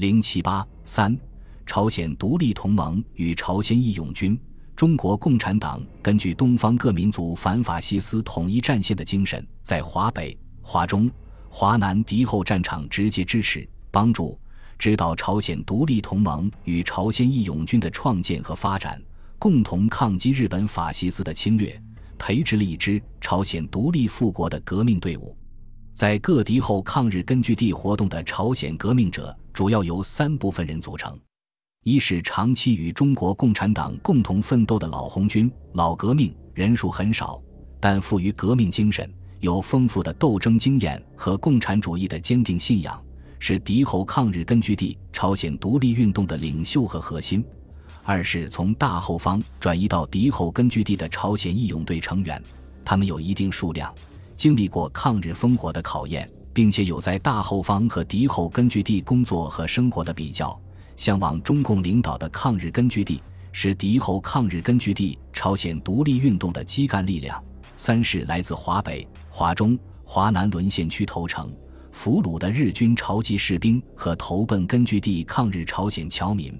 零七八三，朝鲜独立同盟与朝鲜义勇军。中国共产党根据东方各民族反法西斯统一战线的精神，在华北、华中、华南敌后战场直接支持、帮助、指导朝鲜独立同盟与朝鲜义勇军的创建和发展，共同抗击日本法西斯的侵略，培植了一支朝鲜独立复国的革命队伍。在各敌后抗日根据地活动的朝鲜革命者，主要由三部分人组成。一是长期与中国共产党共同奋斗的老红军、老革命，人数很少，但富于革命精神，有丰富的斗争经验和共产主义的坚定信仰，是敌后抗日根据地朝鲜独立运动的领袖和核心；二是从大后方转移到敌后根据地的朝鲜义勇队成员，他们有一定数量，经历过抗日烽火的考验，并且有在大后方和敌后根据地工作和生活的比较。向往中共领导的抗日根据地，是敌后抗日根据地朝鲜独立运动的基干力量。三是来自华北、华中、华南沦陷区投诚、俘虏的日军朝籍士兵和投奔根据地抗日朝鲜侨民，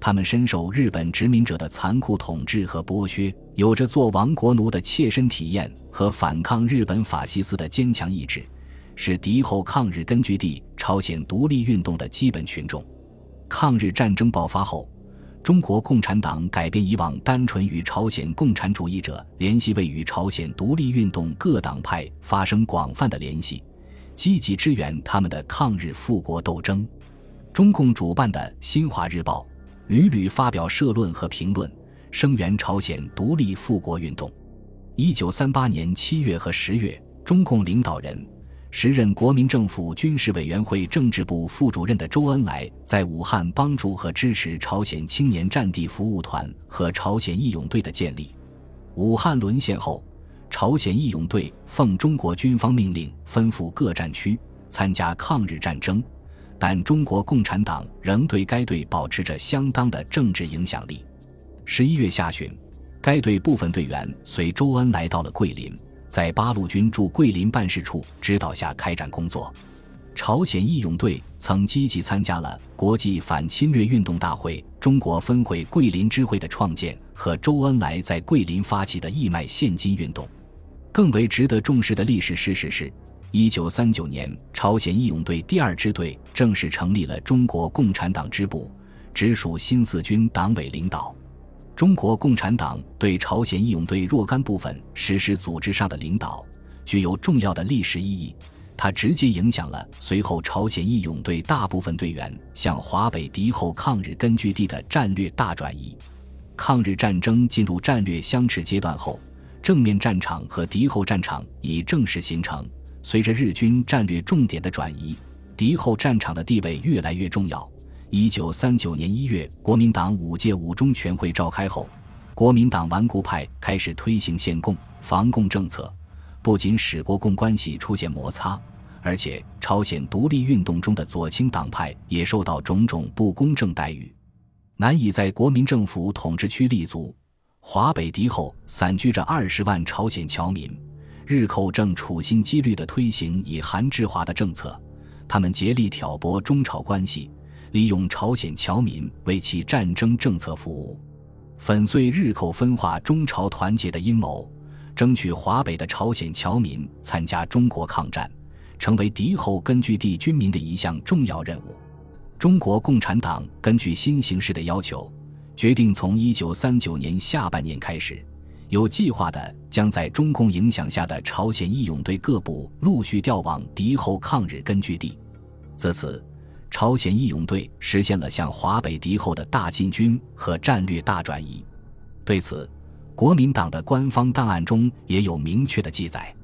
他们深受日本殖民者的残酷统治和剥削，有着做亡国奴的切身体验和反抗日本法西斯的坚强意志，是敌后抗日根据地朝鲜独立运动的基本群众。抗日战争爆发后，中国共产党改变以往单纯与朝鲜共产主义者联系为与朝鲜独立运动各党派发生广泛的联系，积极支援他们的抗日复国斗争。中共主办的《新华日报》屡屡发表社论和评论，声援朝鲜独立复国运动。一九三八年七月和十月，中共领导人。时任国民政府军事委员会政治部副主任的周恩来，在武汉帮助和支持朝鲜青年战地服务团和朝鲜义勇队的建立。武汉沦陷后，朝鲜义勇队奉中国军方命令，分赴各战区参加抗日战争，但中国共产党仍对该队保持着相当的政治影响力。十一月下旬，该队部分队员随周恩来到了桂林。在八路军驻桂林办事处指导下开展工作。朝鲜义勇队曾积极参加了国际反侵略运动大会中国分会桂林支会的创建和周恩来在桂林发起的义卖现金运动。更为值得重视的历史事实是，一九三九年，朝鲜义勇队第二支队正式成立了中国共产党支部，直属新四军党委领导。中国共产党对朝鲜义勇队若干部分实施组织上的领导，具有重要的历史意义。它直接影响了随后朝鲜义勇队大部分队员向华北敌后抗日根据地的战略大转移。抗日战争进入战略相持阶段后，正面战场和敌后战场已正式形成。随着日军战略重点的转移，敌后战场的地位越来越重要。一九三九年一月，国民党五届五中全会召开后，国民党顽固派开始推行限共、防共政策，不仅使国共关系出现摩擦，而且朝鲜独立运动中的左倾党派也受到种种不公正待遇，难以在国民政府统治区立足。华北敌后散居着二十万朝鲜侨民，日寇正处心积虑地推行以韩制华的政策，他们竭力挑拨中朝关系。利用朝鲜侨民为其战争政策服务，粉碎日寇分化中朝团结的阴谋，争取华北的朝鲜侨民参加中国抗战，成为敌后根据地军民的一项重要任务。中国共产党根据新形势的要求，决定从一九三九年下半年开始，有计划的将在中共影响下的朝鲜义勇队各部陆续调往敌后抗日根据地。自此。朝鲜义勇队实现了向华北敌后的大进军和战略大转移。对此，国民党的官方档案中也有明确的记载。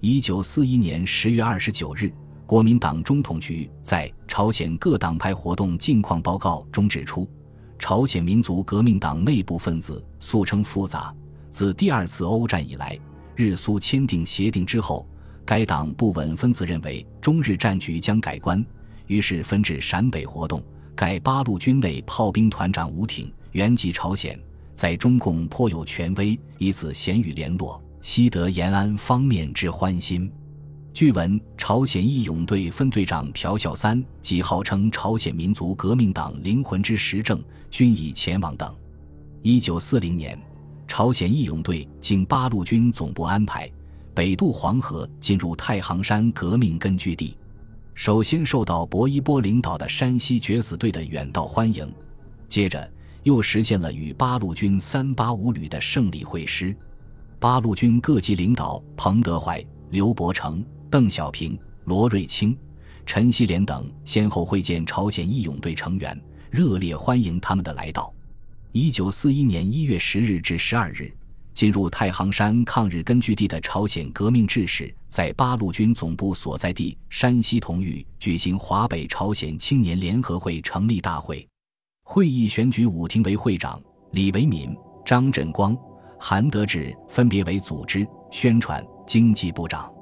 一九四一年十月二十九日，国民党中统局在《朝鲜各党派活动近况报告》中指出，朝鲜民族革命党内部分子素称复杂。自第二次欧战以来，日苏签订协定之后，该党不稳分子认为中日战局将改观。于是分至陕北活动，改八路军内炮兵团长吴挺原籍朝鲜，在中共颇有权威，以此咸与联络，悉得延安方面之欢心。据闻，朝鲜义勇队分队长朴孝三即号称朝鲜民族革命党灵魂之实证，均已前往等。一九四零年，朝鲜义勇队经八路军总部安排，北渡黄河，进入太行山革命根据地。首先受到薄一波领导的山西决死队的远道欢迎，接着又实现了与八路军三八五旅的胜利会师。八路军各级领导彭德怀、刘伯承、邓小平、罗瑞卿、陈锡联等先后会见朝鲜义勇队成员，热烈欢迎他们的来到。一九四一年一月十日至十二日。进入太行山抗日根据地的朝鲜革命志士，在八路军总部所在地山西同玉举行华北朝鲜青年联合会成立大会。会议选举武廷为会长，李维敏、张振光、韩德志分别为组织、宣传、经济部长，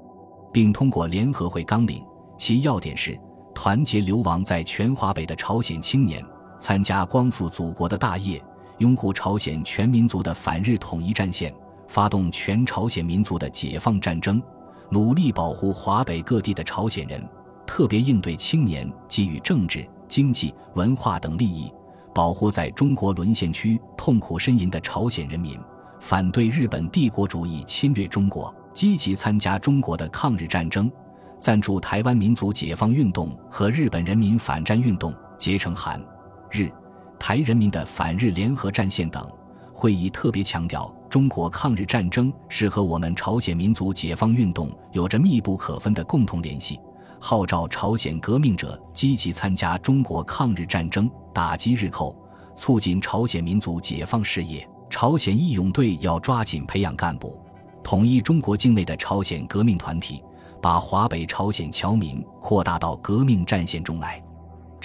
并通过联合会纲领。其要点是团结流亡在全华北的朝鲜青年，参加光复祖国的大业。拥护朝鲜全民族的反日统一战线，发动全朝鲜民族的解放战争，努力保护华北各地的朝鲜人，特别应对青年给予政治、经济、文化等利益，保护在中国沦陷区痛苦呻吟的朝鲜人民，反对日本帝国主义侵略中国，积极参加中国的抗日战争，赞助台湾民族解放运动和日本人民反战运动，结成韩日。台人民的反日联合战线等会议特别强调，中国抗日战争是和我们朝鲜民族解放运动有着密不可分的共同联系，号召朝鲜革命者积极参加中国抗日战争，打击日寇，促进朝鲜民族解放事业。朝鲜义勇队要抓紧培养干部，统一中国境内的朝鲜革命团体，把华北朝鲜侨民扩大到革命战线中来。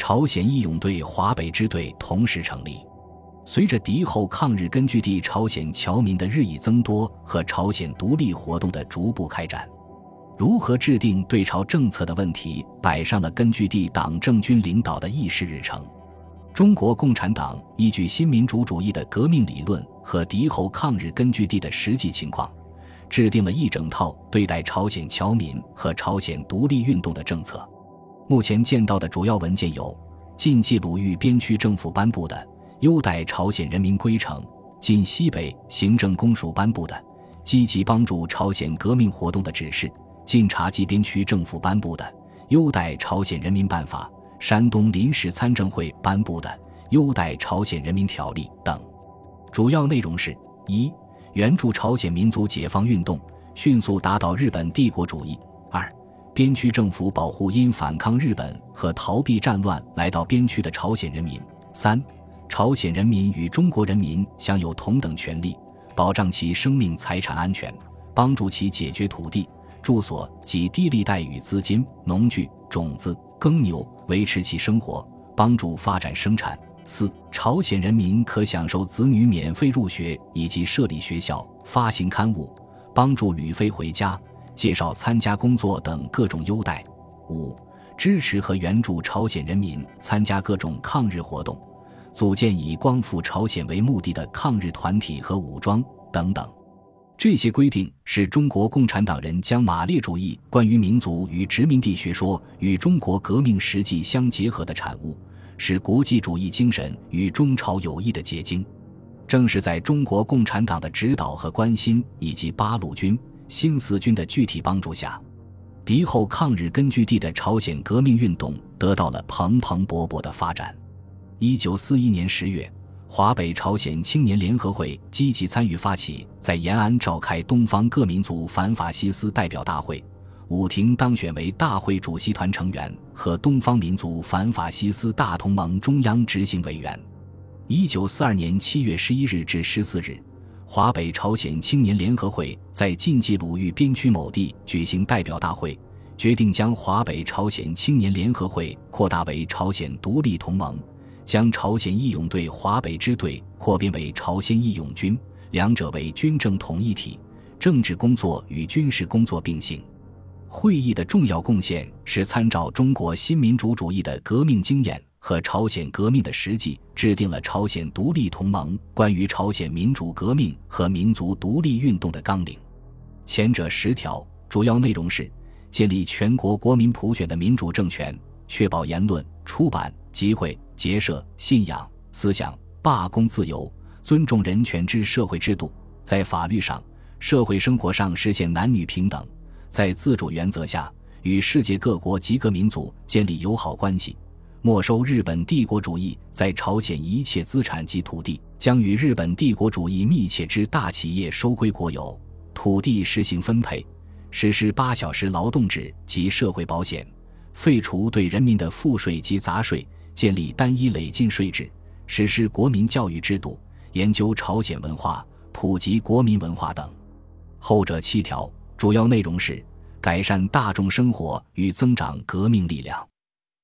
朝鲜义勇队华北支队同时成立。随着敌后抗日根据地朝鲜侨民的日益增多和朝鲜独立活动的逐步开展，如何制定对朝政策的问题摆上了根据地党政军领导的议事日程。中国共产党依据新民主主义的革命理论和敌后抗日根据地的实际情况，制定了一整套对待朝鲜侨民和朝鲜独立运动的政策。目前见到的主要文件有：晋冀鲁豫边区政府颁布的《优待朝鲜人民规程》，晋西北行政公署颁布的《积极帮助朝鲜革命活动的指示》，晋察冀边区政府颁布的《优待朝鲜人民办法》，山东临时参政会颁布的《优待朝鲜人民条例》等。主要内容是：一、援助朝鲜民族解放运动，迅速打倒日本帝国主义；边区政府保护因反抗日本和逃避战乱来到边区的朝鲜人民。三、朝鲜人民与中国人民享有同等权利，保障其生命财产安全，帮助其解决土地、住所及低利贷与资金、农具、种子、耕牛，维持其生活，帮助发展生产。四、朝鲜人民可享受子女免费入学以及设立学校、发行刊物，帮助旅费回家。介绍参加工作等各种优待。五、支持和援助朝鲜人民参加各种抗日活动，组建以光复朝鲜为目的的抗日团体和武装等等。这些规定是中国共产党人将马列主义关于民族与殖民地学说与中国革命实际相结合的产物，是国际主义精神与中朝友谊的结晶。正是在中国共产党的指导和关心，以及八路军。新四军的具体帮助下，敌后抗日根据地的朝鲜革命运动得到了蓬蓬勃勃的发展。一九四一年十月，华北朝鲜青年联合会积极参与发起，在延安召开东方各民族反法西斯代表大会，武廷当选为大会主席团成员和东方民族反法西斯大同盟中央执行委员。一九四二年七月十一日至十四日。华北朝鲜青年联合会在晋冀鲁豫边区某地举行代表大会，决定将华北朝鲜青年联合会扩大为朝鲜独立同盟，将朝鲜义勇队华北支队扩编为朝鲜义勇军，两者为军政统一体，政治工作与军事工作并行。会议的重要贡献是参照中国新民主主义的革命经验。和朝鲜革命的实际，制定了朝鲜独立同盟关于朝鲜民主革命和民族独立运动的纲领。前者十条主要内容是：建立全国国民普选的民主政权，确保言论、出版、集会、结社、信仰、思想、罢工自由，尊重人权之社会制度，在法律上、社会生活上实现男女平等，在自主原则下与世界各国及各民族建立友好关系，没收日本帝国主义在朝鲜一切资产及土地，将与日本帝国主义密切之大企业收归国有，土地实行分配。实施八小时劳动制及社会保险，废除对人民的赋税及杂税，建立单一累进税制，实施国民教育制度，研究朝鲜文化，普及国民文化等。后者七条主要内容是改善大众生活与增长革命力量，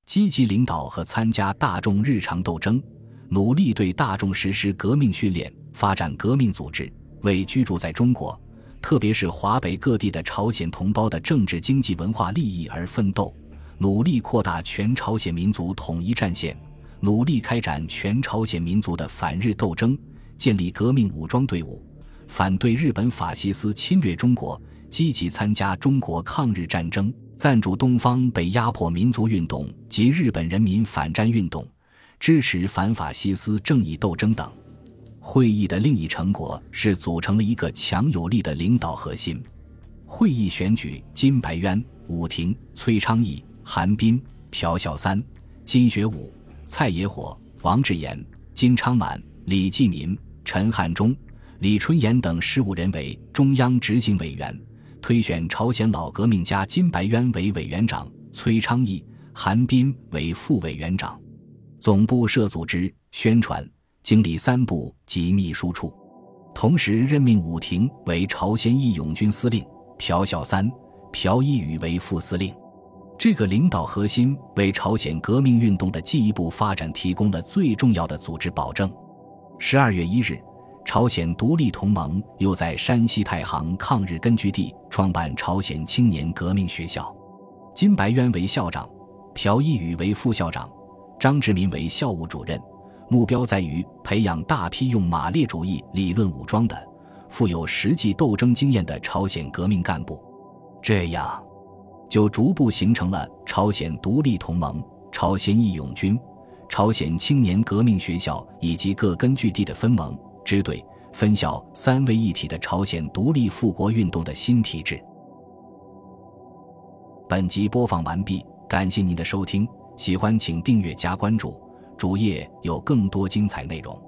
积极领导和参加大众日常斗争，努力对大众实施革命训练，发展革命组织，为居住在中国。特别是华北各地的朝鲜同胞的政治、经济、文化利益而奋斗，努力扩大全朝鲜民族统一战线，努力开展全朝鲜民族的反日斗争，建立革命武装队伍，反对日本法西斯侵略中国，积极参加中国抗日战争，赞助东方被压迫民族运动及日本人民反战运动，支持反法西斯正义斗争等。会议的另一成果是组成了一个强有力的领导核心。会议选举金白渊、武廷、崔昌义、韩彬、朴孝三、金学武、蔡野火、王志言、金昌满、李继民、陈汉忠、李春岩等十五人为中央执行委员，推选朝鲜老革命家金白渊为委员长，崔昌义、韩彬为副委员长。总部设组织宣传。经理三部及秘书处，同时任命武廷为朝鲜义勇军司令，朴孝三、朴一宇为副司令。这个领导核心为朝鲜革命运动的进一步发展提供了最重要的组织保证。十二月一日，朝鲜独立同盟又在山西太行抗日根据地创办朝鲜青年革命学校，金白渊为校长，朴一宇为副校长，张志民为校务主任。目标在于培养大批用马列主义理论武装的、富有实际斗争经验的朝鲜革命干部，这样就逐步形成了朝鲜独立同盟、朝鲜义勇军、朝鲜青年革命学校以及各根据地的分盟、支队、分校三位一体的朝鲜独立复国运动的新体制。本集播放完毕，感谢您的收听，喜欢请订阅加关注。主页有更多精彩内容。